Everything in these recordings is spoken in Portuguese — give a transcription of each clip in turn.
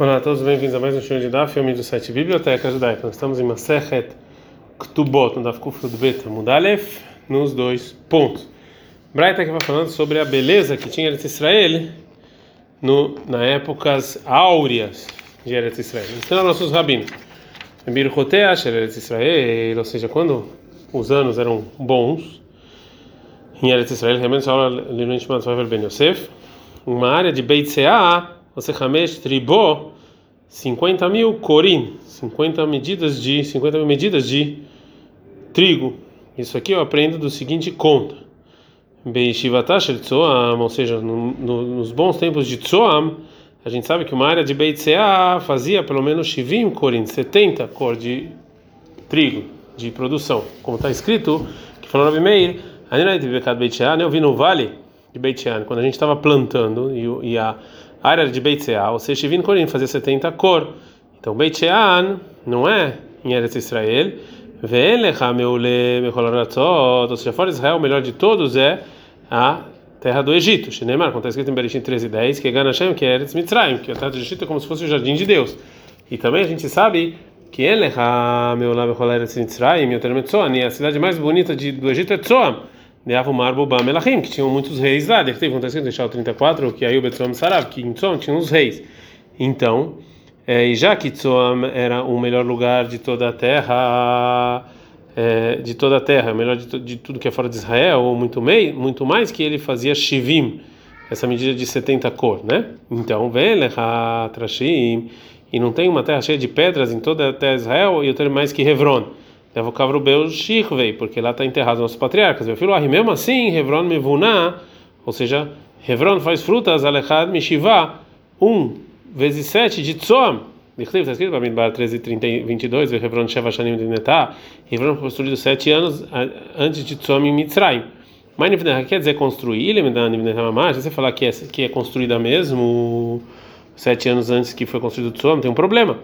Olá a todos, bem-vindos a mais um show de Daf, filme do site Biblioteca Judaica. Nós estamos em Masechet Ktubot, no Daf Kufrud Bet Mudalef, nos dois pontos. Braita que vai falando sobre a beleza que tinha Eretz Israel no, na épocas áureas de Eretz Israel. Então, nossos rabinos. Birchotea, Eretz Israel, ou seja, quando os anos eram bons, em Eretz Israel, realmente, a aula Lilun Shmat Ben Yosef, uma área de Beit Seah, você Hamesh tribou 50 mil corim, 50 medidas de 50 mil medidas de trigo. Isso aqui eu aprendo do seguinte conta. Beishivatash Tzoam, ou seja, no, no, nos bons tempos de Tzoam, a gente sabe que uma área de Beit Seah fazia pelo menos Shivim corim, 70 cor de trigo, de produção. Como está escrito, que falou Rabi Meir, né, eu vi no vale de Beit quando a gente estava plantando e, e a área de Beit Seah, ou seja, Shivim Korim fazia 70 cor. Então Beit Shean não é em Eretz Israel. Ou seja, fora Israel, o melhor de todos é a terra do Egito. Shinemar, como está escrito em Bereshit 13 10, que é Ganashem, que é Eretz Mitzrayim, que a terra do Egito é como se fosse o jardim de Deus. E também a gente sabe que Elecha, meu lá, Eretz Mitzrayim, meu a cidade mais bonita de, do Egito é Tzoam. Neavu Marbo Melachim, que tinham muitos reis lá. Deve ter acontecido deixar o 34, que aí o Betzom Sarav, que em Tzom tinha uns reis. Então, é, e já que Tzom era o melhor lugar de toda a terra, é, de toda a terra, melhor de, de, tudo que é fora de Israel, ou muito, mei, muito mais, que ele fazia Shivim, essa medida de 70 cor, né? Então, Velecha Trashim, e não tem uma terra cheia de pedras em toda a terra de Israel, e eu tenho mais que Hevron. Leva o Kavrubeu Shirvei, porque lá está enterrado nossos patriarcas. Meu filho, mesmo assim, Hebron Mevuná, ou seja, Hebron faz frutas, Alechad Mishiva, um vezes sete de Tzoam. Está escrito para Midbar 13, 30, 22, Hebron Sheva Shanim de Netá. Hebron foi construído sete anos antes de Tzoam em Mitzrayim. Mas quer dizer construir, se você falar que é, que é construída mesmo, sete anos antes que foi construído Tzoam, tem um problema.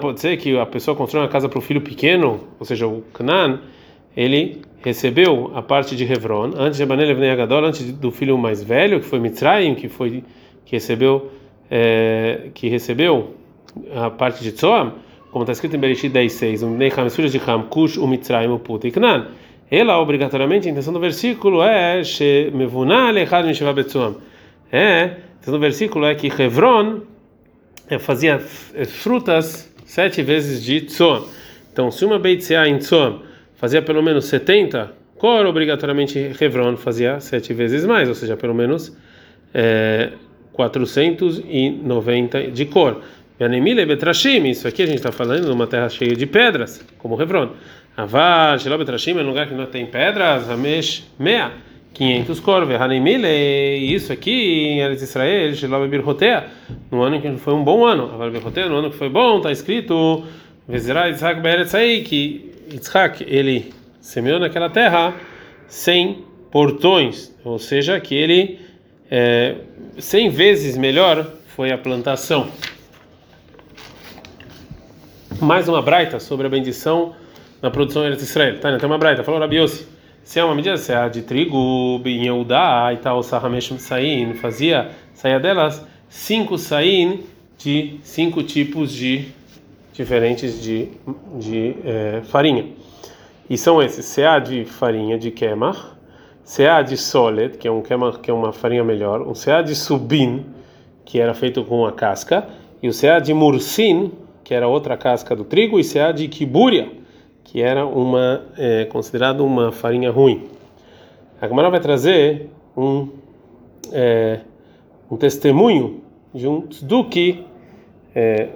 Pode ser que a pessoa constrói uma casa para o filho pequeno, ou seja, o Canaan, ele recebeu a parte de Hebron antes de Abanel Agadol, antes do filho mais velho, que foi Mitzrayim, que foi que recebeu é, que recebeu a parte de Tzoam, como está escrito em Bereshit 10:6, um Necham, filhos de Ham, Kush, o Mitzrayim, o Put e Canaan. Ela obrigatoriamente a intenção do versículo é Shemevunah lechad mishavah betzoam. É, a intenção do versículo é que Hebron fazia frutas sete vezes de tzoam. Então, se uma beitzeá em tzoam fazia pelo menos 70 cor, obrigatoriamente Hebron fazia sete vezes mais, ou seja, pelo menos é, 490 de cor. Yanemile betrashim, isso aqui a gente está falando de uma terra cheia de pedras, como Hebron. Avá, Shelo betrashim é um lugar que não tem pedras, Hamesh mea. 500 corvos. Hanemile, isso aqui em Eretz Israel, Shiloh Birhotea, no ano que foi um bom ano. Aval Birhotea, no ano que foi bom, está escrito, Vezerá Yitzhak Beretz aí, que Yitzhak, ele semeou naquela terra sem portões, ou seja, que ele, é, 100 vezes melhor foi a plantação. Mais uma braita sobre a bendição na produção Eretz Israel. Tá, né? tem uma braita, falou Rabiossi. Se é uma medida, se é de trigo, Eudá e tal, Sahamesh Sain, fazia, saia delas. Cinco sain de cinco tipos de diferentes de, de é, farinha. E são esses: CA de farinha de kemach, CA de solet, que é um kemach, que é uma farinha melhor, um CA de subin, que era feito com a casca, e o CA de mursin, que era outra casca do trigo, e CA de kiburia que era uma é, uma farinha ruim. A Gemara vai trazer um é, um testemunho de um tzduki, é,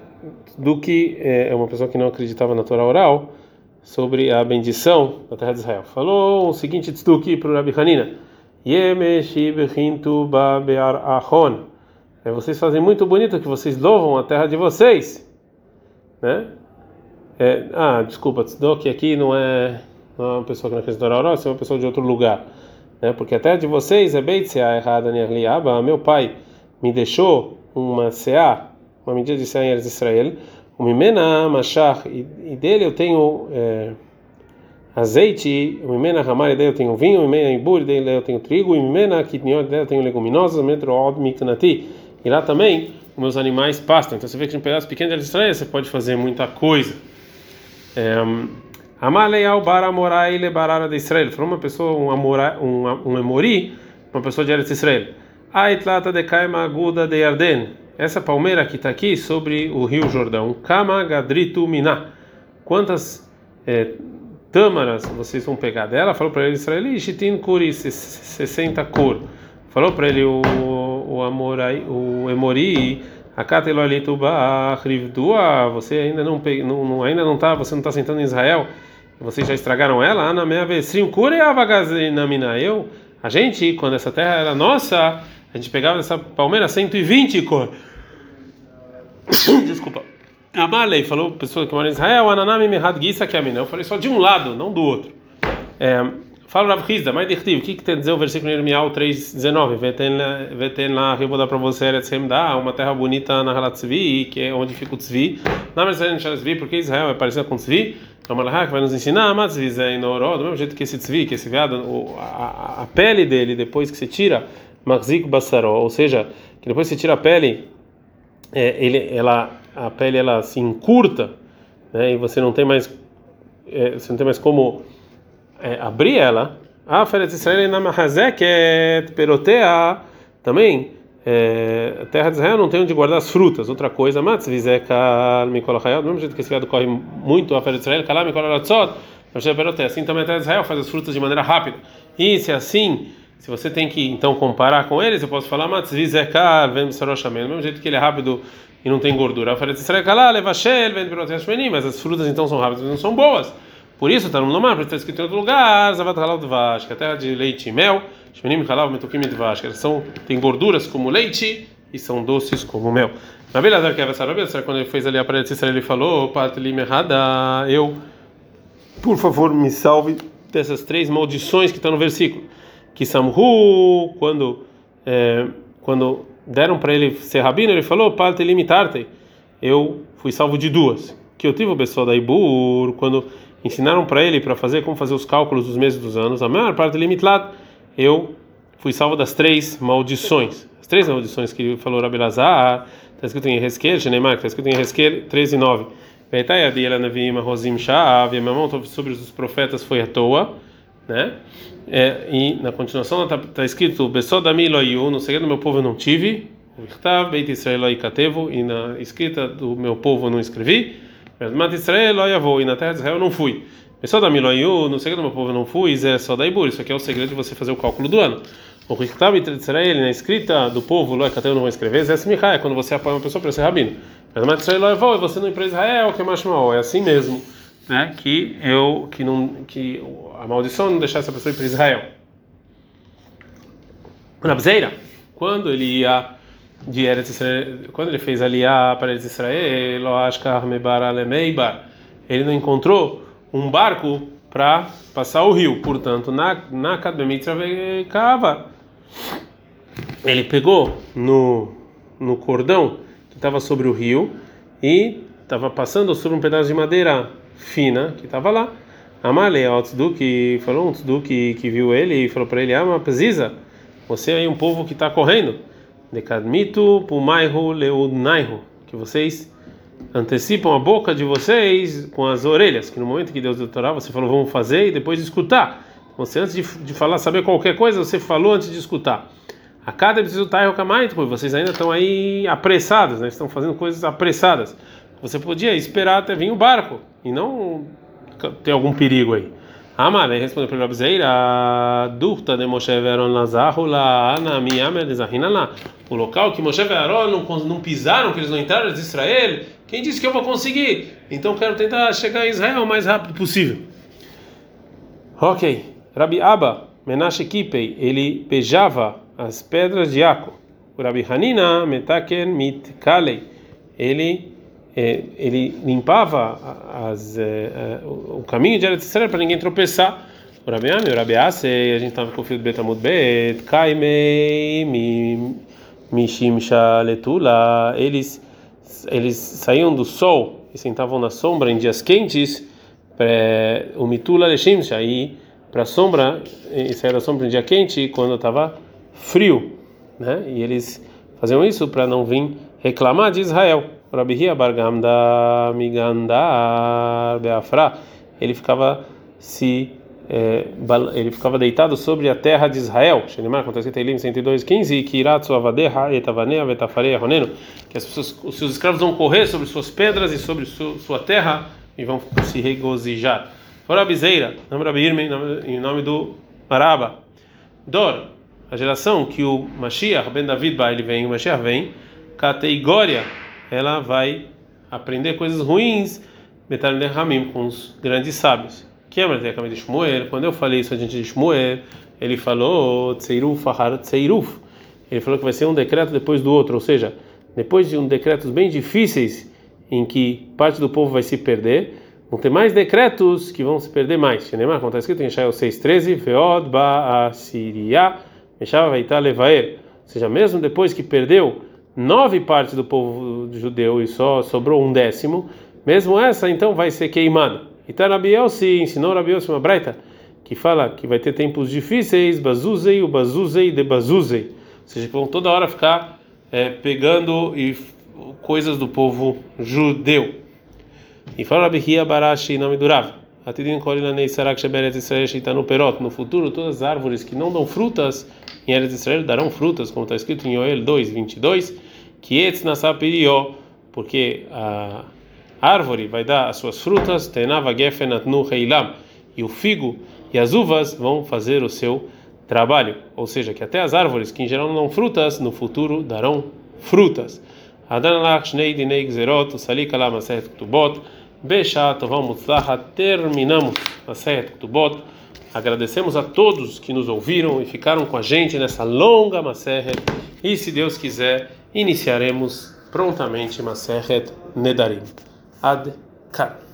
tzduki é, é uma pessoa que não acreditava na Torá oral sobre a bendição da terra de Israel. Falou o seguinte tzduki para o Rabi Hanina: é, vocês fazem muito bonito que vocês louvam a terra de vocês, né? É, ah, desculpa, Tzedok aqui não é, não é uma pessoa que não na Torá, é uma pessoa de outro lugar. Né? Porque até de vocês é bem CA errada, Nerliaba. Meu pai me deixou uma CA, uma medida de CA em Israel, o Mimena Machar, e dele eu tenho é, azeite, o Mimena Ramar, dele eu tenho vinho, o Mimena Ibur, dele eu tenho trigo, e Mimena Kitniot, dele eu tenho leguminosas, Metro Od Miknati. E lá também meus animais pastam. Então você vê que em pedaços pequenos de Israel você pode fazer muita coisa. Amaleal baramorai lebarara de Israel. Falou uma pessoa, um, amora, um, um emori, uma pessoa de Eretz Israel. Aitlata de Kaima Aguda de Yarden. Essa palmeira que está aqui sobre o rio Jordão. Kama Gadritu Miná. Quantas é, tâmaras vocês vão pegar dela? Falou para ele Israel, Shitin Kuri, 60 cor. Falou para ele o, o, Amorai, o Emori você ainda não, não ainda não tá, você não está sentando em Israel, vocês já estragaram ela? Ana meia vesrim mina. Eu, a gente, quando essa terra era nossa, a gente pegava essa palmeira 120 cor. Desculpa. Amalei falou, pessoa que mora em Israel, ananami mehad gisa que Eu falei só de um lado, não do outro. É, Fala Rav Hizda, diretivo, o que, que tem a dizer o versículo Irmial 3,19? Veten lá, eu vou dar para você, uma terra bonita na Halatzvi, que é onde fica o Tzvi. Na verdade, a gente porque Israel é parecido com o Tzvi. Então, Malachá, que vai nos ensinar, mas Tzvi é Inoró, do mesmo jeito que esse Tzvi, que esse veado, a, a, pele dele, depois que você tira, Magzik Bassaró, ou seja, que depois que você tira a pele, é, ele, ela, a pele ela se encurta, né, e você não tem mais, é, você não tem mais como é, abrir ela, a Feret Israel na Mahazeket perotea também. É, a terra de Israel não tem onde guardar as frutas. Outra coisa, Matz Vizeka Mikolachayot, do mesmo jeito que esse viado corre muito a Feret Israel, Kalam Mikolaratzot, assim também a terra de Israel faz as frutas de maneira rápida. E se é assim, se você tem que então comparar com eles, eu posso falar Matz Vizeka Vem Saroshamen, do mesmo jeito que ele é rápido e não tem gordura. A Feret Israel Kalam Levashel Vem mas as frutas então são rápidas e não são boas. Por isso, está no Lomar, porque está escrito em outro lugar, Zavat Halal Dvash, que é a terra de leite e mel, Shmenim Halal Metukim Dvash, que são, tem gorduras como leite e são doces como mel. Na verdade, que é quando ele fez ali a parede de ele falou, Patlim errada, eu, por favor, me salve dessas três maldições que estão no versículo. Que Samhu, quando, é, quando deram para ele ser rabino, ele falou, Patlim Tartei, eu fui salvo de duas. Que eu tive o pessoal da Ibur, quando ensinaram para ele para fazer como fazer os cálculos dos meses dos anos. A maior parte dele mitlat, eu fui salvo das três maldições. As três maldições que falou Rabi Lazar, está escrito em Ezequiel, Shenemar, está escrito em Ezequiel 13 e 9. Veitayadi ela navim rosim shav, a minha mão sobre os profetas foi à toa, né? É, e na continuação está tá escrito Besodami loiu, no segredo do meu povo eu não tive, e na escrita do meu povo eu não escrevi. Mas Israel vou e na terra de Israel eu não fui. Só da Miloiu, no segredo do meu povo não fui, é só da Ibur. Isso aqui é o segredo de você fazer o cálculo do ano. O Riktab Israel, na escrita do povo, Loi eu não vou escrever, Zé Smichai, é quando você apoia uma pessoa para ser rabino. Mas Israel vou e você não ir para Israel, que é mais mal. É assim mesmo, né? Que eu, que não, que a maldição não deixar essa pessoa ir para Israel. Rabzeira, quando ele ia de Eretz Israel, quando ele fez ali a para Eretz Israel, ele não encontrou um barco para passar o rio, portanto, na na Cava, ele pegou no no cordão que estava sobre o rio e estava passando sobre um pedaço de madeira fina que estava lá. Amale, o tzeduk, falou um que, que viu ele e falou para ele: Ah, mas precisa, você é um povo que está correndo Dekadmitu pumaihu leudnaihu, que vocês antecipam a boca de vocês com as orelhas, que no momento que Deus deu Torá, você falou vamos fazer e depois escutar. Você antes de, de falar saber qualquer coisa, você falou antes de escutar. A cada preciso estar pois vocês ainda estão aí apressados, né? Estão fazendo coisas apressadas. Você podia esperar até vir o barco e não ter algum perigo aí. Amar, ele respondeu para o Rabzeira, Durta de Moshe Veron Lazahu la ana miyamer lá. O local que Moshe Aaron não, pisaram, que eles não entraram de Israel, quem disse que eu vou conseguir? Então quero tentar chegar em Israel o mais rápido possível. Ok. Rabi Abba, Menashe Kipei, ele beijava as pedras de Aco. O Rabi Hanina, Metaken Mit Kalei, ele ele limpava as, é, o caminho de Eretz Israel para ninguém tropeçar. O Rabi Ami, o Rabi Ase, a gente estava com o filho do Betamud Bet, Kaimei, Mishim Shaletula, eles, eles saíam do sol e sentavam na sombra em dias quentes, o Mitula Leshimsha, aí para a sombra, e saíam da sombra em dia quente quando estava frio, né? E eles faziam isso para não vir reclamar de Israel. Rabihia Bargamda Migandar Beafra, ele ficava se é, ele ficava deitado sobre a terra de Israel. Shenimar, acontece em Teilim 102:15 e Kiratsu Avadeha etavanea vetafareia roneno, que as pessoas, os seus escravos vão correr sobre suas pedras e sobre sua terra e vão se regozijar. Fora Bizeira, em nome do Maraba. Dor, a geração que o Mashiach ben David ele vem, o Mashiach vem, categoria, ela vai aprender coisas ruins, metal Ramim, com os grandes sábios. Que é de Shmuel, quando eu falei isso a gente de Shmuel, ele falou Tseiruf Ahar Tseiruf. Ele falou que vai ser um decreto depois do outro, ou seja, depois de um decretos bem difíceis em que parte do povo vai se perder, vão ter mais decretos que vão se perder mais. Shenemar, como está escrito em Ishael 6:13, Veod ba Asiria, Meshava Vaitá Levaer. Ou seja, mesmo depois que perdeu nove partes do povo judeu e só sobrou um décimo, mesmo essa então vai ser queimada. E Rabiel se ensinou Rabiel uma braita que fala que vai ter tempos difíceis, bazuzei, o bazuzei de bazuzei. Ou seja, que vão toda hora ficar é, pegando e coisas do povo judeu. E fala Rabihia Barashi nome Rav. Atidin Sheberet Israel. No futuro, todas as árvores que não dão frutas em Eretz Israel darão frutas, como está escrito em Yoel 2, 22. Kietz Nasapirio, porque a árvore vai dar as suas frutas, tenava gefenatnu heilam, e o figo e as uvas vão fazer o seu trabalho. Ou seja, que até as árvores que em geral não dão frutas, no futuro darão frutas. Adanalach shnei dinei gzerot, salika la maset ktubot, besha tovam mutzlaha, terminamos maset ktubot. Agradecemos a todos que nos ouviram e ficaram com a gente nessa longa Maseret. E se Deus quiser, iniciaremos prontamente Maseret Nedarim. Ad Kar.